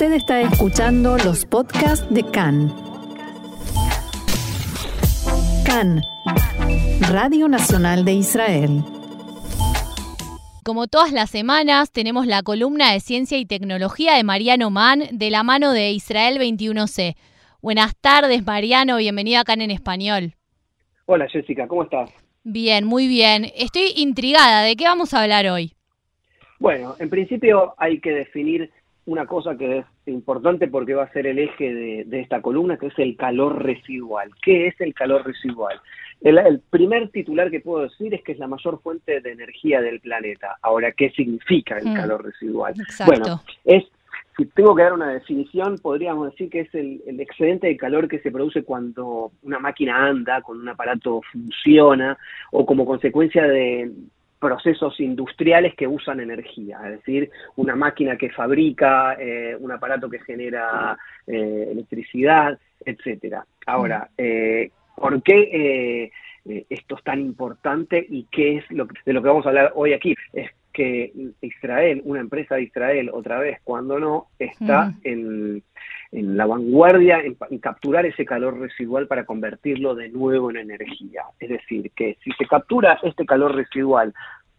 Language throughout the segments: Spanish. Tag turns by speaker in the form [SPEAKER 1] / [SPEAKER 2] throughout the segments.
[SPEAKER 1] Usted está escuchando los podcasts de CAN. CAN, Radio Nacional de Israel.
[SPEAKER 2] Como todas las semanas, tenemos la columna de Ciencia y Tecnología de Mariano Mann de la mano de Israel 21C. Buenas tardes, Mariano, bienvenido a CAN en Español.
[SPEAKER 3] Hola, Jessica, ¿cómo estás?
[SPEAKER 2] Bien, muy bien. Estoy intrigada, ¿de qué vamos a hablar hoy?
[SPEAKER 3] Bueno, en principio hay que definir una cosa que es importante porque va a ser el eje de, esta columna, que es el calor residual. ¿Qué es el calor residual? El, primer titular que puedo decir es que es la mayor fuente de energía del planeta. Ahora, ¿qué significa el mm, calor residual? Bueno, es si tengo que dar una definición, podríamos decir que es el, el, excedente de calor que se produce cuando una máquina anda, cuando un aparato funciona, o como consecuencia de, procesos industriales que usan energía, es decir, una máquina que fabrica, eh, un aparato que genera eh, electricidad, etcétera. Ahora, mm. eh, ¿por qué esto es tan importante y qué es lo de lo que vamos a hablar hoy aquí? Es que Israel, una empresa de Israel, otra vez, cuando no, está mm. en, la vanguardia en, en, capturar ese calor residual para convertirlo de nuevo en energía. Es decir, que si se captura este calor residual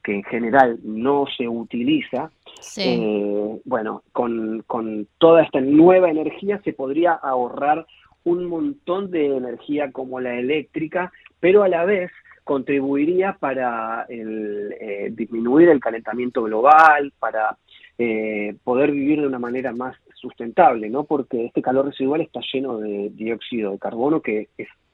[SPEAKER 3] que en general no se utiliza, eh, bueno, con, con toda esta nueva energía se podría ahorrar un montón de energía como la eléctrica, pero a la vez contribuiría para el, eh, disminuir el calentamiento global, para eh, poder vivir de una manera más sustentable, ¿no? Porque este calor residual está lleno de dióxido de carbono que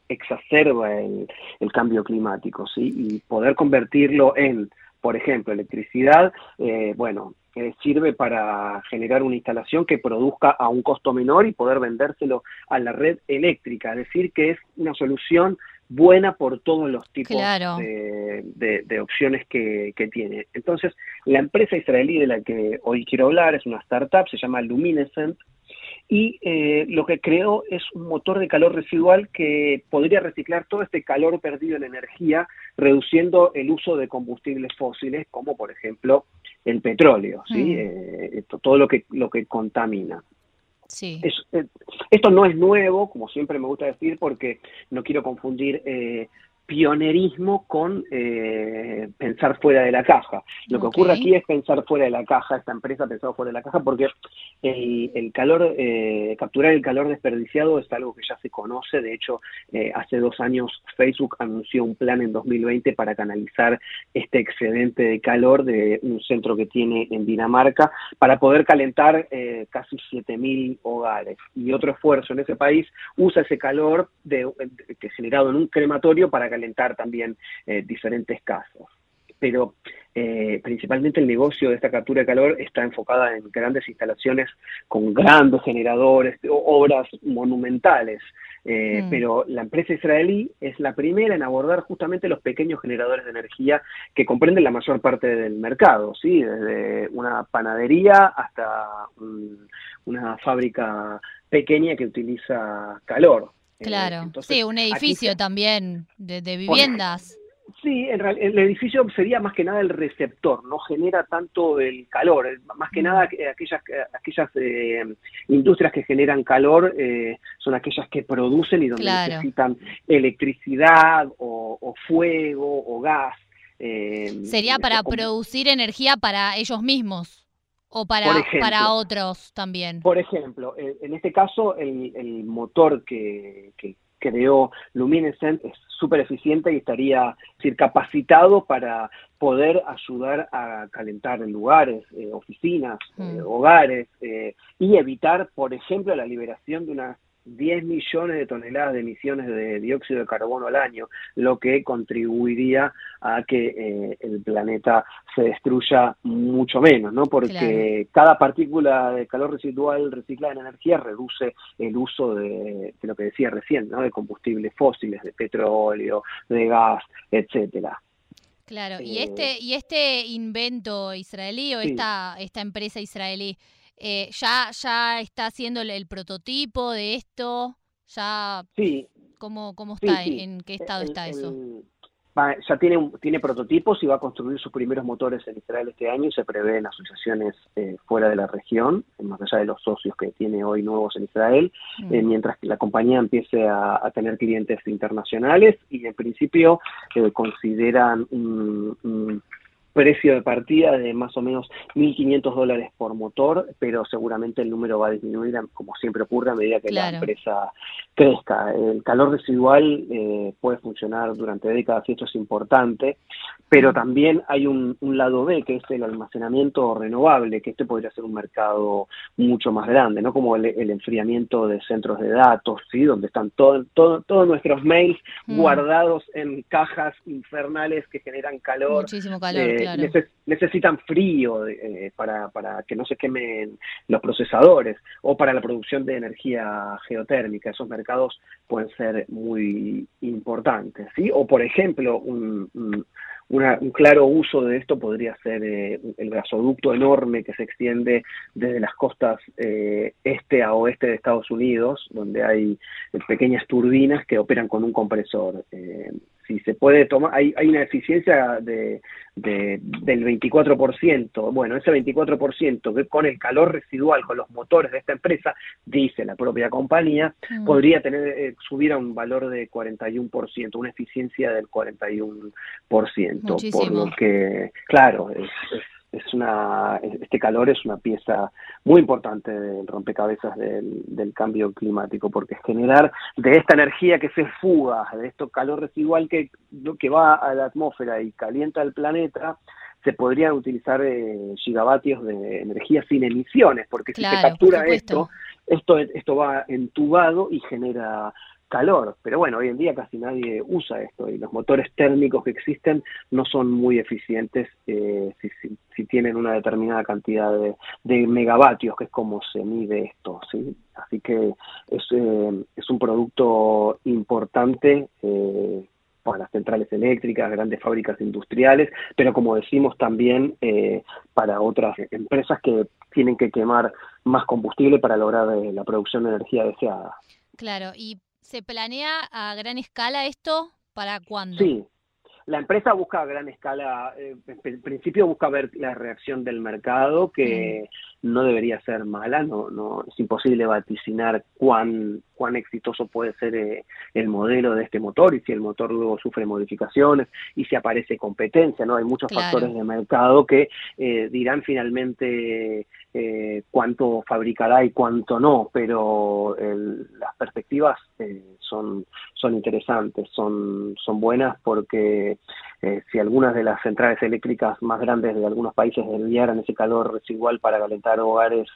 [SPEAKER 3] exacerba el, el cambio climático, ¿sí? Y poder convertirlo en por ejemplo, electricidad, eh, bueno, eh, sirve para generar una instalación que produzca a un costo menor y poder vendérselo a la red eléctrica, es decir, que es una solución buena por todos los tipos de, opciones que, que, tiene. Entonces, la empresa israelí de la que hoy quiero hablar es una startup, se llama Luminescent, y eh, lo que creó es un motor de calor residual que podría reciclar todo este calor perdido en energía, reduciendo el uso de combustibles fósiles, como por ejemplo el petróleo, ¿sí? Mm. Eh, todo lo que, lo que contamina.
[SPEAKER 2] Sí.
[SPEAKER 3] Eh, esto no es nuevo, como siempre me gusta decir, porque no quiero confundir pionerismo con eh, pensar fuera de la caja. Lo que ocurre aquí es pensar fuera de la caja, esta empresa ha pensado fuera de la caja porque el, calor, eh, capturar el calor desperdiciado es algo que ya se conoce, de hecho eh, hace dos años Facebook anunció un plan en 2020 para canalizar este excedente de calor de un centro que tiene en Dinamarca para poder calentar casi 7.000 hogares. Y otro esfuerzo en ese país usa ese calor de, que generado en un crematorio para calentar también eh, diferentes casos. Pero eh, principalmente el negocio de esta captura de calor está enfocada en grandes instalaciones con grandes generadores, obras monumentales. Eh, mm. Pero la empresa israelí es la primera en abordar justamente los pequeños generadores de energía que comprenden la mayor parte del mercado, ¿sí? desde una panadería hasta una fábrica pequeña que utiliza calor.
[SPEAKER 2] Eh, claro, sí, un edificio también de, viviendas.
[SPEAKER 3] Sí, en el edificio sería más que nada el receptor, no genera tanto el calor, más que mm. nada aquellas, aquellas eh, industrias que generan calor eh, son aquellas que producen y donde necesitan electricidad o, fuego o gas.
[SPEAKER 2] sería para producir energía para ellos mismos. ¿O para, para otros también?
[SPEAKER 3] Por ejemplo, en este caso, el, motor que, creó Luminescent es súper eficiente y estaría decir, capacitado para poder ayudar a calentar lugares, eh, oficinas, eh, mm. hogares eh, y evitar, por ejemplo, la liberación de una 10 millones de toneladas de emisiones de dióxido de carbono al año, lo que contribuiría a que eh, el planeta se destruya mucho menos, ¿no? Porque cada partícula de calor residual reciclada en energía reduce el uso de, lo que decía recién, ¿no? De combustibles fósiles, de petróleo, de gas, etcétera.
[SPEAKER 2] Claro, y este y este invento israelí o esta esta empresa israelí eh, ya, ya está haciendo el, prototipo de esto, ya...
[SPEAKER 3] Sí.
[SPEAKER 2] ¿Cómo, cómo está? ¿En qué estado está eso?
[SPEAKER 3] ya tiene, tiene prototipos y va a construir sus primeros motores en Israel este año y se prevé en asociaciones eh, fuera de la región, más allá de los socios que tiene hoy nuevos en Israel, mm. eh, mientras que la compañía empiece a, tener clientes internacionales y en principio eh, consideran un precio de partida de más o menos 1.500 dólares por motor, pero seguramente el número va a disminuir, como siempre ocurre, a medida que la empresa crezca. El calor residual eh, puede funcionar durante décadas y esto es importante, pero también hay un, lado B, que es el almacenamiento renovable, que este podría ser un mercado mucho más grande, ¿no? Como el, enfriamiento de centros de datos, ¿sí? Donde están todos todos nuestros mails mm. guardados en cajas infernales que generan calor.
[SPEAKER 2] Muchísimo calor, eh,
[SPEAKER 3] necesitan frío eh, para, para que no se quemen los procesadores o para la producción de energía geotérmica. Esos mercados pueden ser muy importantes. ¿sí? O, por ejemplo, un, un claro uso de esto podría ser eh, el gasoducto enorme que se extiende desde las costas eh, este a oeste de Estados Unidos, donde hay pequeñas turbinas que operan con un compresor. Eh, si se puede tomar, hay, hay una eficiencia de, del 24%. Bueno, ese 24% que con el calor residual, con los motores de esta empresa, dice la propia compañía, mm. podría tener eh, subir a un valor de 41%, una eficiencia del 41%. Por lo que, claro, es es una, este calor es una pieza muy importante del rompecabezas del, del, cambio climático, porque generar de esta energía que se fuga, de esto calor residual que, que va a la atmósfera y calienta el planeta, se podrían utilizar eh, gigavatios de energía sin emisiones, porque si se captura esto, esto, esto va entubado y genera calor. Pero bueno, hoy en día casi nadie usa esto y los motores térmicos que existen no son muy eficientes eh, si, tienen una determinada cantidad de, megavatios, que es como se mide esto. ¿sí? Así que es, eh, es un producto importante. Eh, para las centrales eléctricas, grandes fábricas industriales, pero como decimos también para otras empresas que tienen que quemar más combustible para lograr la producción de energía deseada.
[SPEAKER 2] Claro, y ¿Se planea a gran escala esto? ¿Para cuándo?
[SPEAKER 3] Sí, la empresa busca a gran escala, eh, en principio busca ver la reacción del mercado, que mm. No debería ser mala, no, no es imposible vaticinar cuán, cuán exitoso puede ser eh, el modelo de este motor y si el motor luego sufre modificaciones y si aparece competencia, ¿no? Hay muchos factores de mercado que eh, dirán finalmente cuánto fabricará y cuánto no, pero las perspectivas son, son interesantes, son, son buenas porque eh, si algunas de las centrales eléctricas más grandes de algunos países enviaran ese calor residual para calentar hogares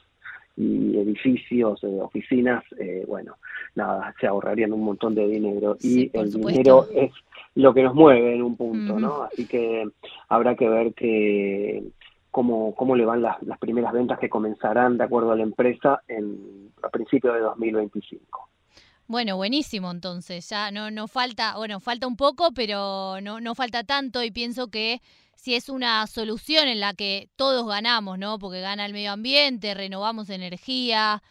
[SPEAKER 3] y edificios, eh, oficinas, eh, bueno, nada, se ahorrarían un montón de dinero. y el dinero es lo que nos mueve en un punto, ¿no? Así que habrá que ver que cómo, cómo le van las, las primeras ventas que comenzarán, de acuerdo a la empresa, en, a principios de 2025.
[SPEAKER 2] Bueno, buenísimo entonces, ya no, no falta, bueno, falta un poco, pero no, no falta tanto y pienso que si es una solución en la que todos ganamos, ¿no? Porque gana el medio ambiente, renovamos energía,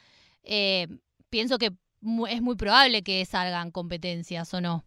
[SPEAKER 2] eh, pienso que es muy probable que salgan competencias o no.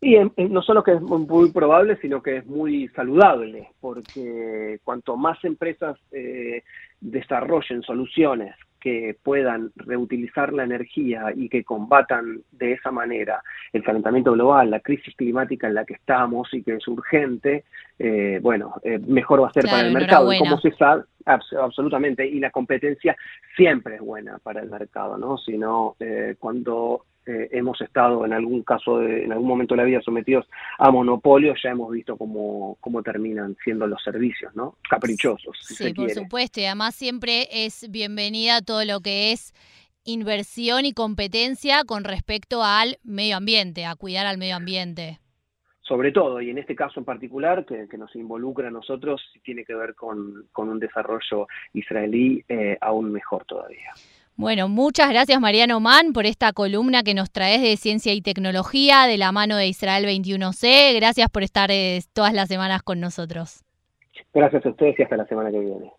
[SPEAKER 3] Y no solo que es muy probable, sino que es muy saludable, porque cuanto más empresas eh, desarrollen soluciones que puedan reutilizar la energía y que combatan de esa manera el calentamiento global, la crisis climática en la que estamos y que es urgente, eh, bueno, eh, mejor va a ser para el mercado. Como se sabe, absolutamente, y la competencia siempre es buena para el mercado, ¿no? Sino eh, cuando eh, hemos estado en algún caso, en algún momento de la vida sometidos a monopolios, ya hemos visto cómo, cómo terminan siendo los servicios, ¿no? Caprichosos.
[SPEAKER 2] sí, por supuesto, y además siempre es bienvenida todo lo que es inversión y competencia con respecto al medio ambiente, a cuidar al medio ambiente.
[SPEAKER 3] Sobre todo, y en este caso en particular, que, nos involucra a nosotros, tiene que ver con, un desarrollo israelí eh, aún mejor todavía.
[SPEAKER 2] Bueno, muchas gracias Mariano Mann por esta columna que nos traes de ciencia y tecnología de la mano de Israel 21C. Gracias por estar eh, todas las semanas con nosotros.
[SPEAKER 3] Gracias a ustedes y hasta la semana que viene.